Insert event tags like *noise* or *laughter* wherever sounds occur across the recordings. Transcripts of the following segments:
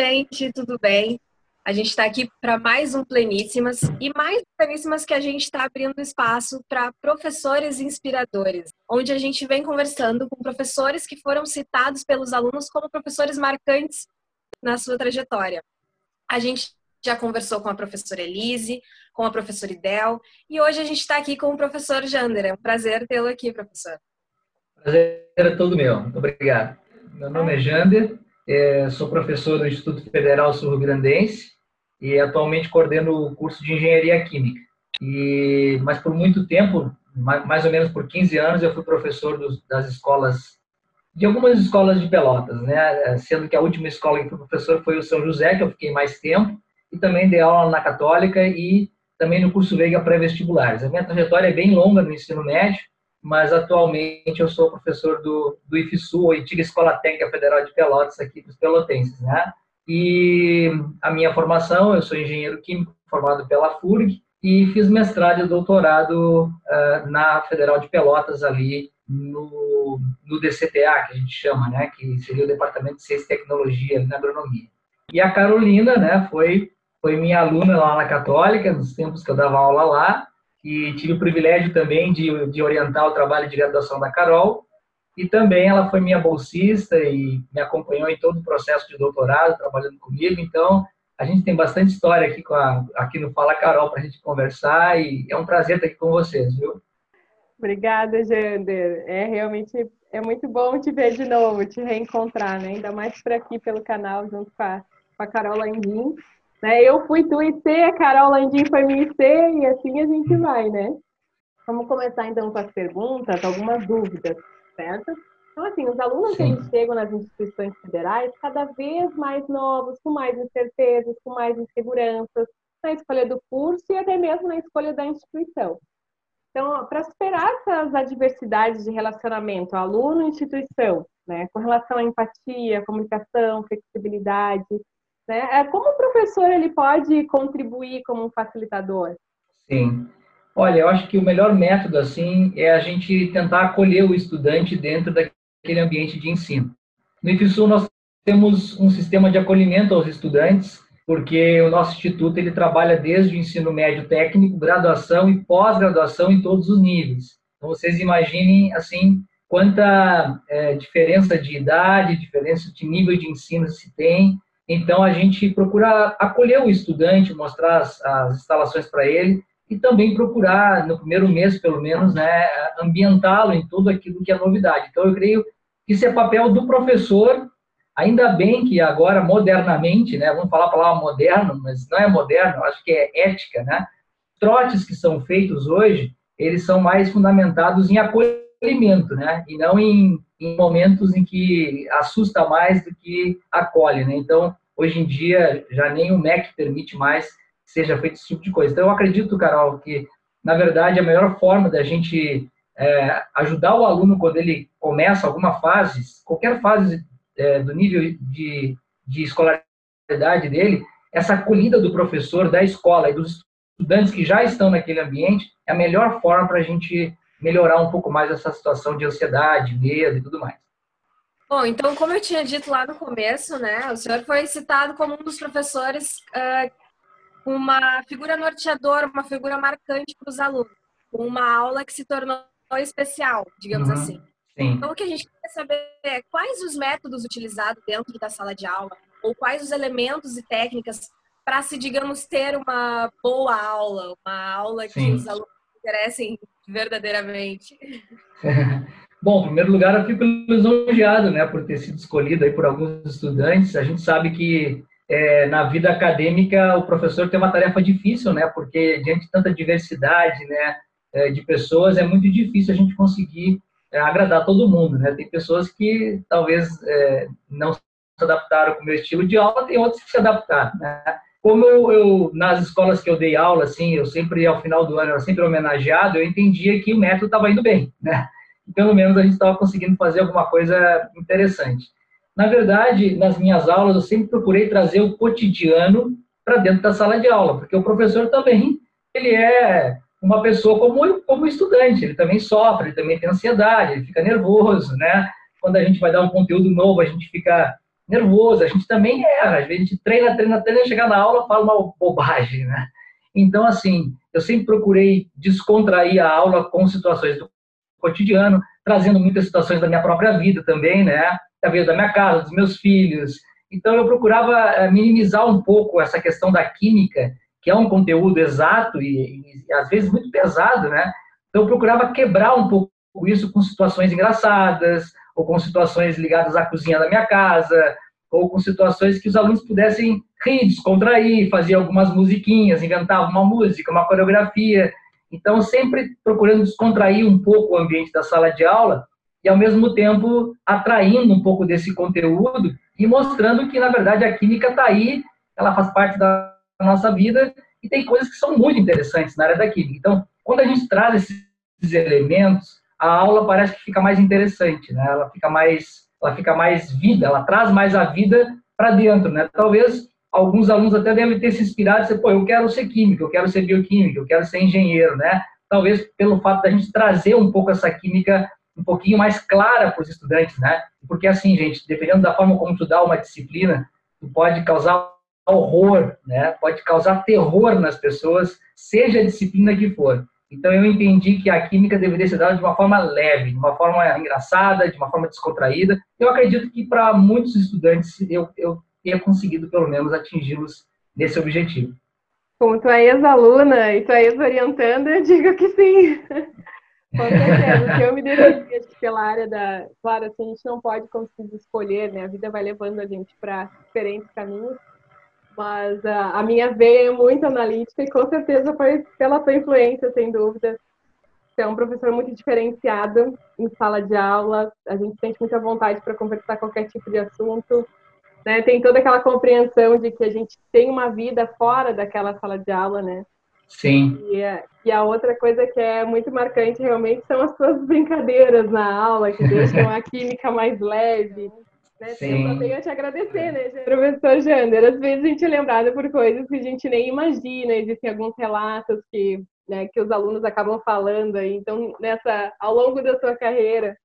Gente, tudo bem? A gente está aqui para mais um Pleníssimas e mais Pleníssimas que a gente está abrindo espaço para professores inspiradores, onde a gente vem conversando com professores que foram citados pelos alunos como professores marcantes na sua trajetória. A gente já conversou com a professora Elise, com a professora Idel e hoje a gente está aqui com o professor Jander. É um prazer tê-lo aqui, professor. Prazer é todo meu. Muito obrigado. Meu nome é Jander, é, sou professor do Instituto Federal Sul-Grandense e atualmente coordeno o curso de Engenharia Química. E, mas por muito tempo, mais ou menos por 15 anos, eu fui professor dos, das escolas, de algumas escolas de Pelotas, né? Sendo que a última escola que fui professor foi o São José, que eu fiquei mais tempo, e também dei aula na Católica e também no curso Veiga pré-vestibulares. A minha trajetória é bem longa no ensino médio, mas atualmente eu sou professor do, do IFSU, a antiga Escola Técnica Federal de Pelotas, aqui para os pelotenses, né? E a minha formação, eu sou engenheiro químico formado pela FURG e fiz mestrado e doutorado uh, na Federal de Pelotas ali no, no DCTA, que a gente chama, né? Que seria o Departamento de Ciência e Tecnologia na Agronomia. E a Carolina, né, foi, foi minha aluna lá na Católica, nos tempos que eu dava aula lá, e tive o privilégio também de, de orientar o trabalho de graduação da Carol, e também ela foi minha bolsista e me acompanhou em todo o processo de doutorado, trabalhando comigo, então a gente tem bastante história aqui, com a, aqui no Fala Carol para a gente conversar, e é um prazer estar aqui com vocês, viu? Obrigada, Jander. É realmente é muito bom te ver de novo, te reencontrar, né? Ainda mais por aqui pelo canal, junto com a com a Carol. Né? Eu fui do IC, a Carol Landim foi minha IC, e assim a gente vai, né? Vamos começar então com as perguntas, algumas dúvidas, certo? Então, assim, os alunos Sim. que chegam nas instituições federais, cada vez mais novos, com mais incertezas, com mais inseguranças, na escolha do curso e até mesmo na escolha da instituição. Então, para superar essas adversidades de relacionamento aluno-instituição, né, com relação à empatia, comunicação, flexibilidade, né? É, como o professor ele pode contribuir como um facilitador? Sim. Olha, eu acho que o melhor método assim é a gente tentar acolher o estudante dentro daquele ambiente de ensino. No IFSU nós temos um sistema de acolhimento aos estudantes, porque o nosso instituto ele trabalha desde o ensino médio técnico, graduação e pós-graduação em todos os níveis. Então vocês imaginem assim quanta é, diferença de idade, diferença de nível de ensino se tem então, a gente procura acolher o estudante, mostrar as, as instalações para ele e também procurar, no primeiro mês, pelo menos, né, ambientá-lo em tudo aquilo que é novidade. Então, eu creio que isso é papel do professor, ainda bem que agora, modernamente, né, vamos falar a palavra moderno, mas não é moderno, acho que é ética, né? Trotes que são feitos hoje, eles são mais fundamentados em acolhimento, né, e não em em momentos em que assusta mais do que acolhe, né? Então, hoje em dia, já nem o MEC permite mais que seja feito esse tipo de coisa. Então, eu acredito, Carol, que, na verdade, a melhor forma da gente é, ajudar o aluno quando ele começa alguma fase, qualquer fase é, do nível de, de escolaridade dele, essa acolhida do professor, da escola e dos estudantes que já estão naquele ambiente, é a melhor forma para a gente melhorar um pouco mais essa situação de ansiedade, medo e tudo mais. Bom, então, como eu tinha dito lá no começo, né, o senhor foi citado como um dos professores uh, uma figura norteadora, uma figura marcante para os alunos, uma aula que se tornou especial, digamos uhum, assim. Sim. Então, o que a gente quer saber é quais os métodos utilizados dentro da sala de aula, ou quais os elementos e técnicas para se, digamos, ter uma boa aula, uma aula que Sim. os alunos interessem verdadeiramente? *laughs* Bom, em primeiro lugar, eu fico lisonjeado, né, por ter sido escolhido aí por alguns estudantes. A gente sabe que é, na vida acadêmica o professor tem uma tarefa difícil, né, porque diante de tanta diversidade, né, é, de pessoas, é muito difícil a gente conseguir é, agradar todo mundo, né. Tem pessoas que talvez é, não se adaptaram com o meu estilo de aula, tem outras que se adaptaram, né como eu, eu, nas escolas que eu dei aula, assim, eu sempre, ao final do ano, eu sempre homenageado, eu entendia que o método estava indo bem, *laughs* né? E pelo menos a gente estava conseguindo fazer alguma coisa interessante. Na verdade, nas minhas aulas, eu sempre procurei trazer o cotidiano para dentro da sala de aula, porque o professor também, ele é uma pessoa como, como estudante, ele também sofre, ele também tem ansiedade, ele fica nervoso, né? Quando a gente vai dar um conteúdo novo, a gente fica nervoso, a gente também erra, às vezes a gente treina, treina, treina, chegar na aula fala uma bobagem, né? Então, assim, eu sempre procurei descontrair a aula com situações do cotidiano, trazendo muitas situações da minha própria vida também, né? Da vida da minha casa, dos meus filhos. Então, eu procurava eh, minimizar um pouco essa questão da química, que é um conteúdo exato e, e às vezes muito pesado, né? Então, eu procurava quebrar um pouco isso com situações engraçadas, ou com situações ligadas à cozinha da minha casa, ou com situações que os alunos pudessem rir, descontrair, fazer algumas musiquinhas, inventar uma música, uma coreografia. Então, sempre procurando descontrair um pouco o ambiente da sala de aula e, ao mesmo tempo, atraindo um pouco desse conteúdo e mostrando que, na verdade, a química está aí, ela faz parte da nossa vida e tem coisas que são muito interessantes na área da química. Então, quando a gente traz esses elementos, a aula parece que fica mais interessante, né? Ela fica mais, ela fica mais vida, ela traz mais a vida para dentro, né? Talvez alguns alunos até devem ter se inspirado e dizer, pô, eu quero ser químico, eu quero ser bioquímico, eu quero ser engenheiro, né? Talvez pelo fato da gente trazer um pouco essa química um pouquinho mais clara para os estudantes, né? Porque assim, gente, dependendo da forma como tu dá uma disciplina, tu pode causar horror, né? Pode causar terror nas pessoas, seja a disciplina que for. Então eu entendi que a química deveria ser dada de uma forma leve, de uma forma engraçada, de uma forma descontraída. Eu acredito que para muitos estudantes eu, eu tenha conseguido pelo menos atingi-los nesse objetivo. Como tu é ex-aluna e tu é ex-orientanda, eu digo que sim. *laughs* Com certeza, que eu me decidi pela área da. Claro, assim, a gente não pode conseguir escolher, né? A vida vai levando a gente para diferentes caminhos. Mas a, a, minha veia é muito analítica e com certeza foi pela tua influência, sem dúvida. Você é um professor muito diferenciado em sala de aula, a gente sente muita vontade para conversar qualquer tipo de assunto. Né? Tem toda aquela compreensão de que a gente tem uma vida fora daquela sala de aula, né? Sim. E a, e a outra coisa que é muito marcante realmente são as suas brincadeiras na aula, que deixam a *laughs* química mais leve. Né? Sim. Eu só tenho a te agradecer, né, professor Jander? Às vezes a gente é lembrado por coisas que a gente nem imagina, existem alguns relatos que, né, que os alunos acabam falando aí. Então, nessa, ao longo da sua carreira,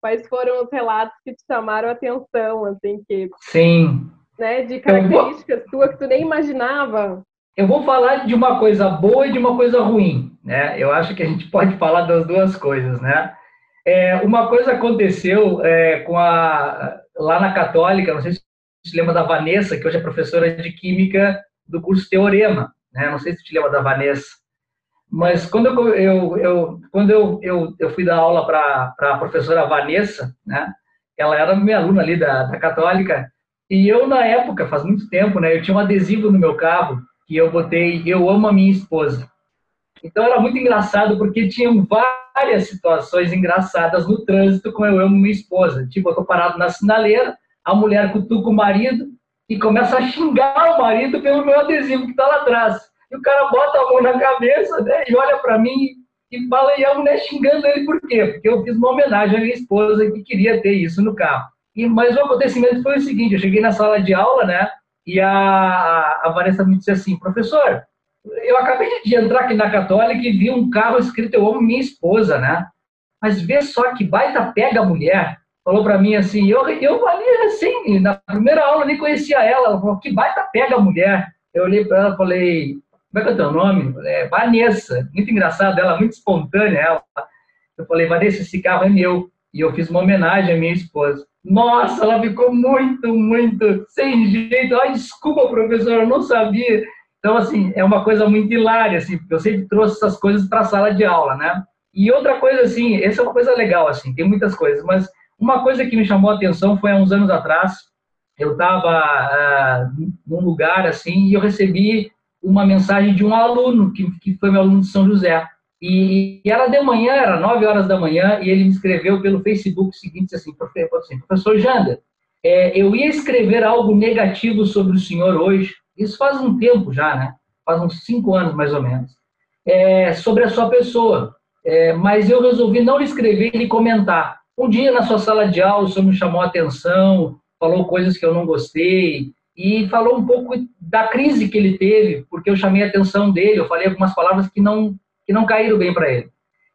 quais foram os relatos que te chamaram a atenção, assim, que... Sim. Né, de características vou... tuas que tu nem imaginava? Eu vou falar de uma coisa boa e de uma coisa ruim, né? Eu acho que a gente pode falar das duas coisas, né? É, uma coisa aconteceu é, com a lá na Católica, não sei se você lembra da Vanessa, que hoje é professora de Química do curso Teorema, né? Não sei se você lembra da Vanessa. Mas quando eu, eu, eu quando eu, eu, eu, fui dar aula para a professora Vanessa, né? Ela era minha aluna ali da, da Católica, e eu, na época, faz muito tempo, né? Eu tinha um adesivo no meu carro que eu botei Eu amo a minha esposa. Então era muito engraçado porque tinham várias situações engraçadas no trânsito com eu amo minha esposa. Tipo, eu tô parado na sinaleira, a mulher cutuca o marido e começa a xingar o marido pelo meu adesivo que tá lá atrás. E o cara bota a mão na cabeça né, e olha para mim e fala, e a mulher xingando ele por quê? Porque eu fiz uma homenagem à minha esposa que queria ter isso no carro. E, mas o acontecimento foi o seguinte, eu cheguei na sala de aula, né, e a, a Vanessa me disse assim, professor, eu acabei de entrar aqui na Católica e vi um carro escrito Eu amo minha esposa, né? Mas vê só que baita pega a mulher. Falou para mim assim, eu, eu ali assim, na primeira aula nem conhecia ela. Ela falou, que baita pega a mulher. Eu olhei para ela e falei, como é que é o teu nome? É Vanessa. Muito engraçado, ela muito espontânea. Ela. Eu falei, Vanessa, esse carro é meu. E eu fiz uma homenagem à minha esposa. Nossa, ela ficou muito, muito sem jeito. Ai, desculpa, professor, eu não sabia. Então, assim, é uma coisa muito hilária, assim, porque eu sempre trouxe essas coisas para a sala de aula, né? E outra coisa, assim, essa é uma coisa legal, assim, tem muitas coisas, mas uma coisa que me chamou a atenção foi há uns anos atrás, eu estava ah, num lugar, assim, e eu recebi uma mensagem de um aluno, que, que foi meu aluno de São José. E, e era de manhã, era nove horas da manhã, e ele me escreveu pelo Facebook o seguinte, assim, assim professor Jander, é, eu ia escrever algo negativo sobre o senhor hoje, isso faz um tempo já, né? Faz uns cinco anos mais ou menos. É, sobre a sua pessoa. É, mas eu resolvi não escrever e comentar. Um dia na sua sala de aula o senhor me chamou a atenção, falou coisas que eu não gostei e falou um pouco da crise que ele teve, porque eu chamei a atenção dele, eu falei algumas palavras que não que não caíram bem para ele.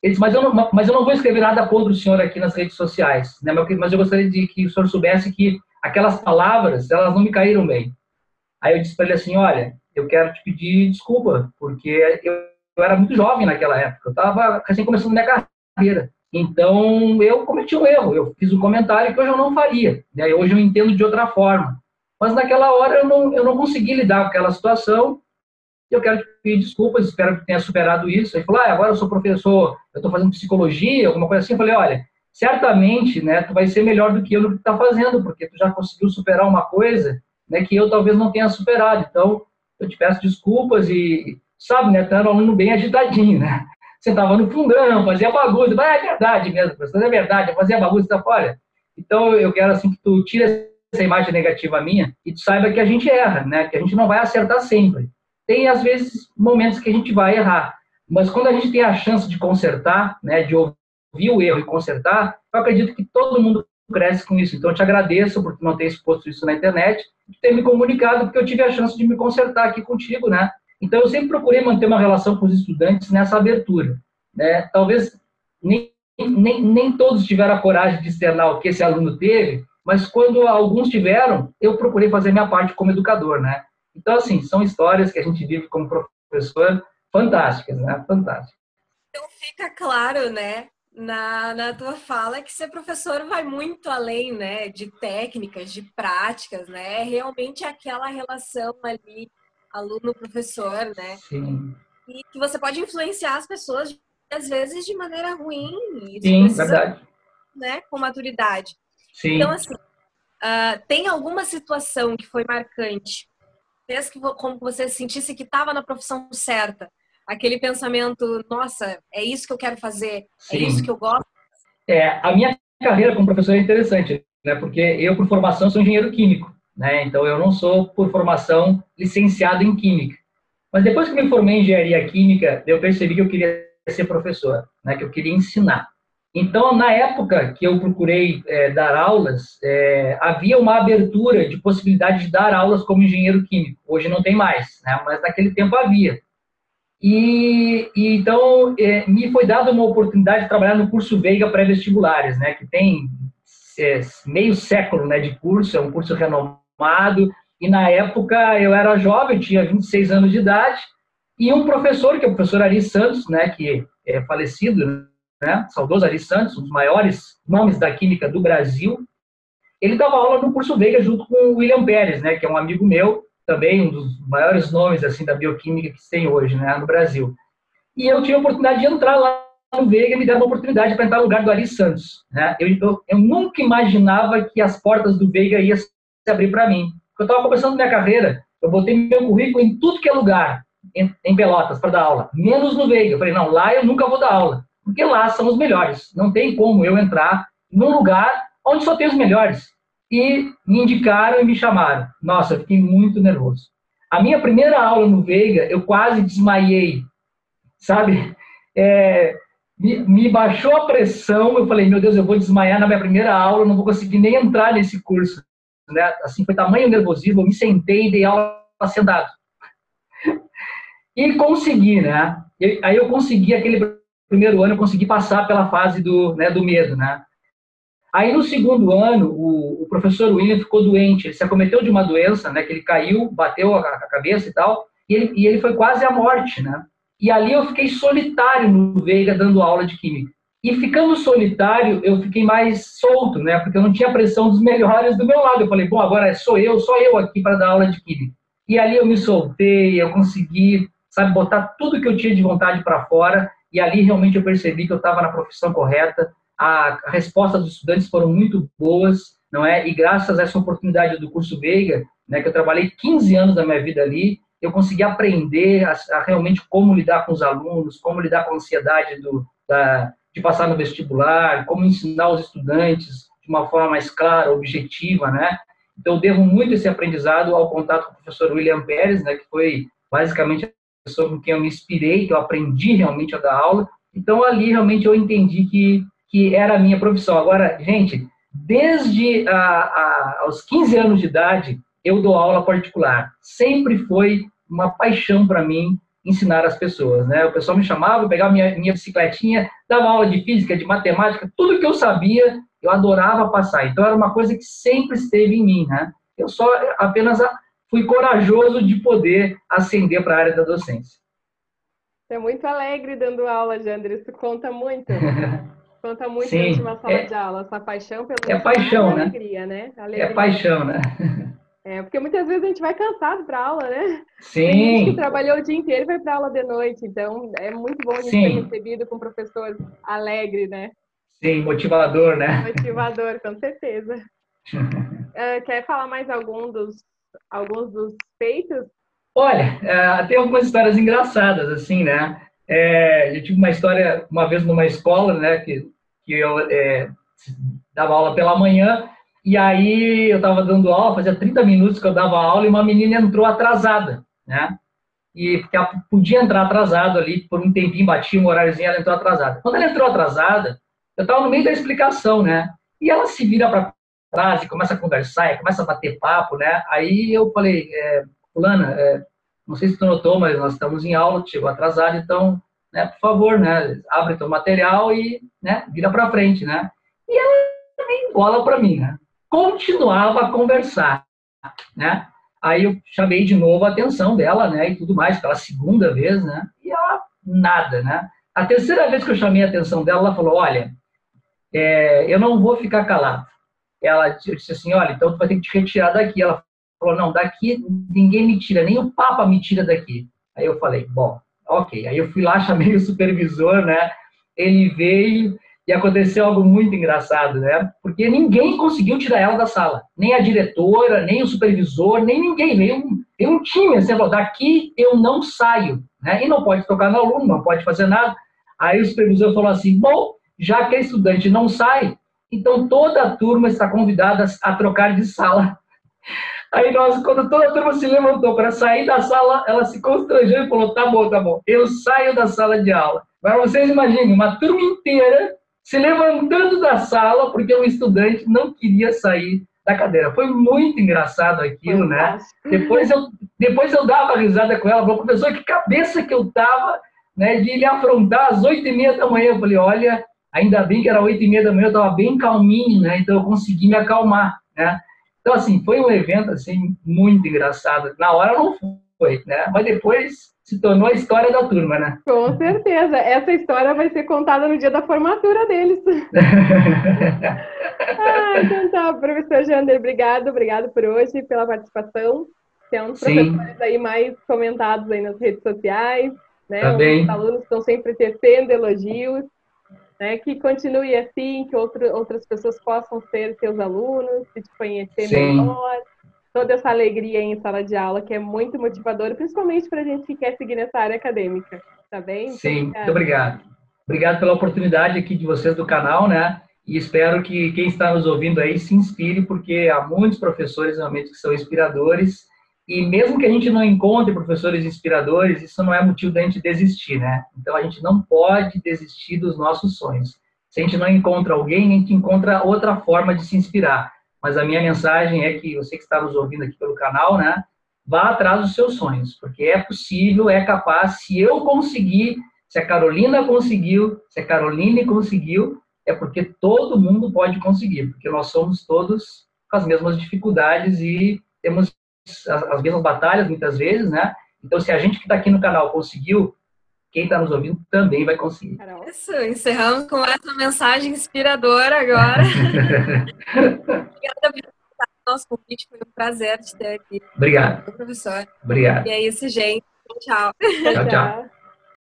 Ele disse, mas eu, não, mas eu não vou escrever nada contra o senhor aqui nas redes sociais, né? mas eu gostaria de que o senhor soubesse que aquelas palavras, elas não me caíram bem. Aí eu disse para ele assim, olha, eu quero te pedir desculpa, porque eu, eu era muito jovem naquela época, eu estava recém começando minha carreira. Então, eu cometi um erro, eu fiz um comentário que hoje eu não faria, né? hoje eu entendo de outra forma. Mas naquela hora eu não, eu não consegui lidar com aquela situação, eu quero te pedir desculpas, espero que tenha superado isso. Ele falou, ah, agora eu sou professor, eu estou fazendo psicologia, alguma coisa assim. Eu falei, olha, certamente, né, tu vai ser melhor do que eu no que está fazendo, porque tu já conseguiu superar uma coisa, né, que eu talvez não tenha superado. Então, eu te peço desculpas e, sabe, né, tu era um aluno bem agitadinho, né? Sentava no fundão, fazia bagunça. Ah, é verdade mesmo, professor, é verdade, eu fazia bagunça. Então, olha, então eu quero, assim, que tu tire essa imagem negativa minha e tu saiba que a gente erra, né, que a gente não vai acertar sempre. Tem, às vezes, momentos que a gente vai errar, mas quando a gente tem a chance de consertar, né, de ouvir o erro e consertar, eu acredito que todo mundo cresce com isso. Então, eu te agradeço por não ter exposto isso na internet, ter me comunicado, porque eu tive a chance de me consertar aqui contigo, né? Então, eu sempre procurei manter uma relação com os estudantes nessa abertura, né? Talvez nem, nem, nem todos tiveram a coragem de externar o que esse aluno teve, mas quando alguns tiveram, eu procurei fazer minha parte como educador, né? Então, assim, são histórias que a gente vive como professor fantásticas, né? Fantásticas. Então, fica claro, né, na, na tua fala que ser professor vai muito além, né, de técnicas, de práticas, né? É realmente aquela relação ali aluno-professor, né? Sim. E que você pode influenciar as pessoas às vezes de maneira ruim. Sim, precisa, verdade. Né, com maturidade. Sim. Então, assim, uh, tem alguma situação que foi marcante, fez que como você sentisse que estava na profissão certa, aquele pensamento, nossa, é isso que eu quero fazer, é Sim. é isso que eu gosto. É, a minha carreira como professor é interessante, né? Porque eu, por formação, sou engenheiro químico, né? Então, eu não sou, por formação, licenciado em química. Mas depois que me formei em engenharia química, eu percebi que eu queria ser professor, né? Que eu queria ensinar. Então, na época que eu procurei é, dar aulas, é, havia uma abertura de possibilidade de dar aulas como engenheiro químico. Hoje não tem mais, né? Mas naquele tempo havia. E, e então é, me foi dada uma oportunidade de trabalhar no curso Veiga pré-vestibulares, né, que tem é, meio século, né, de curso, é um curso renomado. E na época eu era jovem, tinha 26 anos de idade, e um professor, que é o professor Ari Santos, né, que é falecido, né, saudoso Ari Santos, um dos maiores nomes da química do Brasil, ele dava aula no curso Veiga junto com o William Pérez, né, que é um amigo meu, também um dos maiores nomes assim da bioquímica que tem hoje, né, no Brasil. E eu tive a oportunidade de entrar lá no Veiga e me deram uma oportunidade para entrar no lugar do Ari Santos. Né? Eu, eu, eu, nunca imaginava que as portas do Veiga iam se abrir para mim. Eu estava começando minha carreira, eu botei meu currículo em tudo que é lugar, em, em Pelotas, para dar aula, menos no Veiga. Eu falei, não, lá eu nunca vou dar aula, porque lá são os melhores. Não tem como eu entrar num lugar onde só tem os melhores e me indicaram e me chamaram. Nossa, eu fiquei muito nervoso. A minha primeira aula no Veiga, eu quase desmaiei, sabe? É, me, me, baixou a pressão, eu falei, meu Deus, eu vou desmaiar na minha primeira aula, não vou conseguir nem entrar nesse curso. Né? Assim, foi tamanho nervosismo, eu me sentei e dei aula sentado. E consegui, né? aí eu consegui, aquele primeiro ano, eu consegui passar pela fase do, né, do medo, né? Aí, no segundo ano, o, o, professor William ficou doente, ele se acometeu de uma doença, né, que ele caiu, bateu a, a cabeça e tal, e ele, e ele foi quase à morte, né? E ali eu fiquei solitário no Veiga dando aula de química. E ficando solitário, eu fiquei mais solto, né? Porque eu não tinha pressão dos melhores do meu lado. Eu falei, bom, agora sou eu, só eu aqui para dar aula de química. E ali eu me soltei, eu consegui, sabe, botar tudo que eu tinha de vontade para fora. E ali realmente eu percebi que eu estava na profissão correta, a, a resposta dos estudantes foram muito boas, não é? E graças a essa oportunidade do curso Veiga, né, que eu trabalhei 15 anos da minha vida ali, eu consegui aprender a, a realmente como lidar com os alunos, como lidar com a ansiedade do, da, de passar no vestibular, como ensinar os estudantes de uma forma mais clara, objetiva, né? Então, devo muito esse aprendizado ao contato com o professor William Pérez, né, que foi basicamente a pessoa com quem eu me inspirei, que eu aprendi realmente a dar aula. Então, ali realmente eu entendi que que era a minha profissão. Agora, gente, desde a, a, aos 15 anos de idade, eu dou aula particular. Sempre foi uma paixão para mim ensinar as pessoas, né? O pessoal me chamava, pegava minha, minha bicicletinha, dava aula de física, de matemática, tudo que eu sabia, Eu adorava passar. Então era uma coisa que sempre esteve em mim, né? Eu só apenas fui corajoso de poder ascender para a área da docência. Você é muito alegre dando aula, Jander. Isso conta muito. *laughs* conta muito Sim, uma sala é, de aula. Essa paixão pelo é paixão, né? alegria, né? Alegria. É paixão, né? É, porque muitas vezes a gente vai cansado para aula, né? Sim. Tem gente que trabalhou o dia inteiro e vai para aula de noite. Então, é muito bom a gente ser recebido com um professor alegre, né? Sim, motivador, né? Motivador, com certeza. uh, *laughs* quer falar mais algum dos, alguns dos feitos? Olha, uh, tem algumas histórias engraçadas, assim, né? É, eu tive uma história, uma vez numa escola, né, que, que eu é, dava aula pela manhã, e aí eu estava dando aula, fazia 30 minutos que eu dava aula e uma menina entrou atrasada, né? E porque ela podia entrar atrasada ali, por um tempinho, batia um horáriozinho, ela entrou atrasada. Quando ela entrou atrasada, eu estava no meio da explicação, né? E ela se vira para trás e começa a conversar, começa a bater papo, né? Aí eu falei, é, fulana, é, não sei se tu notou, mas nós estamos em aula, chegou atrasado, então, né, por favor, né, abre teu material e, né, vira para frente, né? E ela nem bola para mim, né? continuava a conversar, né? Aí eu chamei de novo a atenção dela, né, e tudo mais, pela segunda vez, né, e ela, nada, né. A terceira vez que eu chamei a atenção dela, ela falou, olha, é, eu não vou ficar calado. Ela disse assim, olha, então tu vai ter que te retirar daqui. Ela falou, não, daqui ninguém me tira, nem o Papa me tira daqui. Aí eu falei, bom, ok. Aí eu fui lá, *laughs* chamei o supervisor, né, ele veio, e aconteceu algo muito engraçado, né? Porque ninguém conseguiu tirar ela da sala. Nem a diretora, nem o supervisor, nem ninguém. Veio um, veio um time, assim, falou, daqui eu não saio. Né? E não pode tocar no aluno, não pode fazer nada. Aí o supervisor falou assim, bom, já que a estudante não sai, então toda a turma está convidada a trocar de sala. Aí nós, quando toda a turma se levantou para sair da sala, ela se constrangeu e falou, tá bom, tá bom, eu saio da sala de aula. Mas vocês imaginem, uma turma inteira se levantando da sala porque o estudante não queria sair da cadeira. Foi muito engraçado aquilo, né? Depois eu, depois eu dava risada com ela, falou, professor, que cabeça que eu tava, né, de ele afrontar às oito e meia da manhã. Eu falei, olha, ainda bem que era oito e meia da manhã, eu tava bem calminho, né? Então eu consegui me acalmar, né? Então, assim, foi um evento, assim, muito engraçado. Na hora não foi, né? Mas depois se tornou a história da turma, né? Com certeza. Essa história vai ser contada no dia da formatura deles. *laughs* ah, então tá, professor Jander, obrigado, obrigado por hoje, pela participação. Você é um dos professores aí mais comentados aí nas redes sociais, né? Tá. Os alunos estão sempre tecendo elogios, né? Que continue assim, que outro, outras pessoas possam ser seus alunos, se te conhecer Sim. melhor toda essa alegria em sala de aula, que é muito motivador, principalmente para a gente que quer seguir nessa área acadêmica, tá bem? Sim, muito obrigado. Obrigado pela oportunidade aqui de vocês do canal, né? E espero que quem está nos ouvindo aí se inspire, porque há muitos professores realmente que são inspiradores. E mesmo que a gente não encontre professores inspiradores, isso não é motivo da gente desistir, né? Então a gente não pode desistir dos nossos sonhos. Se a gente não encontra alguém, a gente encontra outra forma de se inspirar mas a minha mensagem é que você que está nos ouvindo aqui pelo canal, né, vá atrás dos seus sonhos, porque é possível, é capaz, se eu conseguir, se a Carolina conseguiu, se a Caroline conseguiu, é porque todo mundo pode conseguir, porque nós somos todos com as mesmas dificuldades e temos as, as mesmas batalhas muitas vezes, né? Então, se a gente que está aqui no canal conseguiu, quem está nos ouvindo também vai conseguir. Isso, encerramos com essa mensagem inspiradora agora. *laughs* Obrigada por nosso convite, foi um prazer te ter aqui. Obrigado. professor. Obrigado. E é isso, gente. Tchau. Tchau, tchau. *laughs*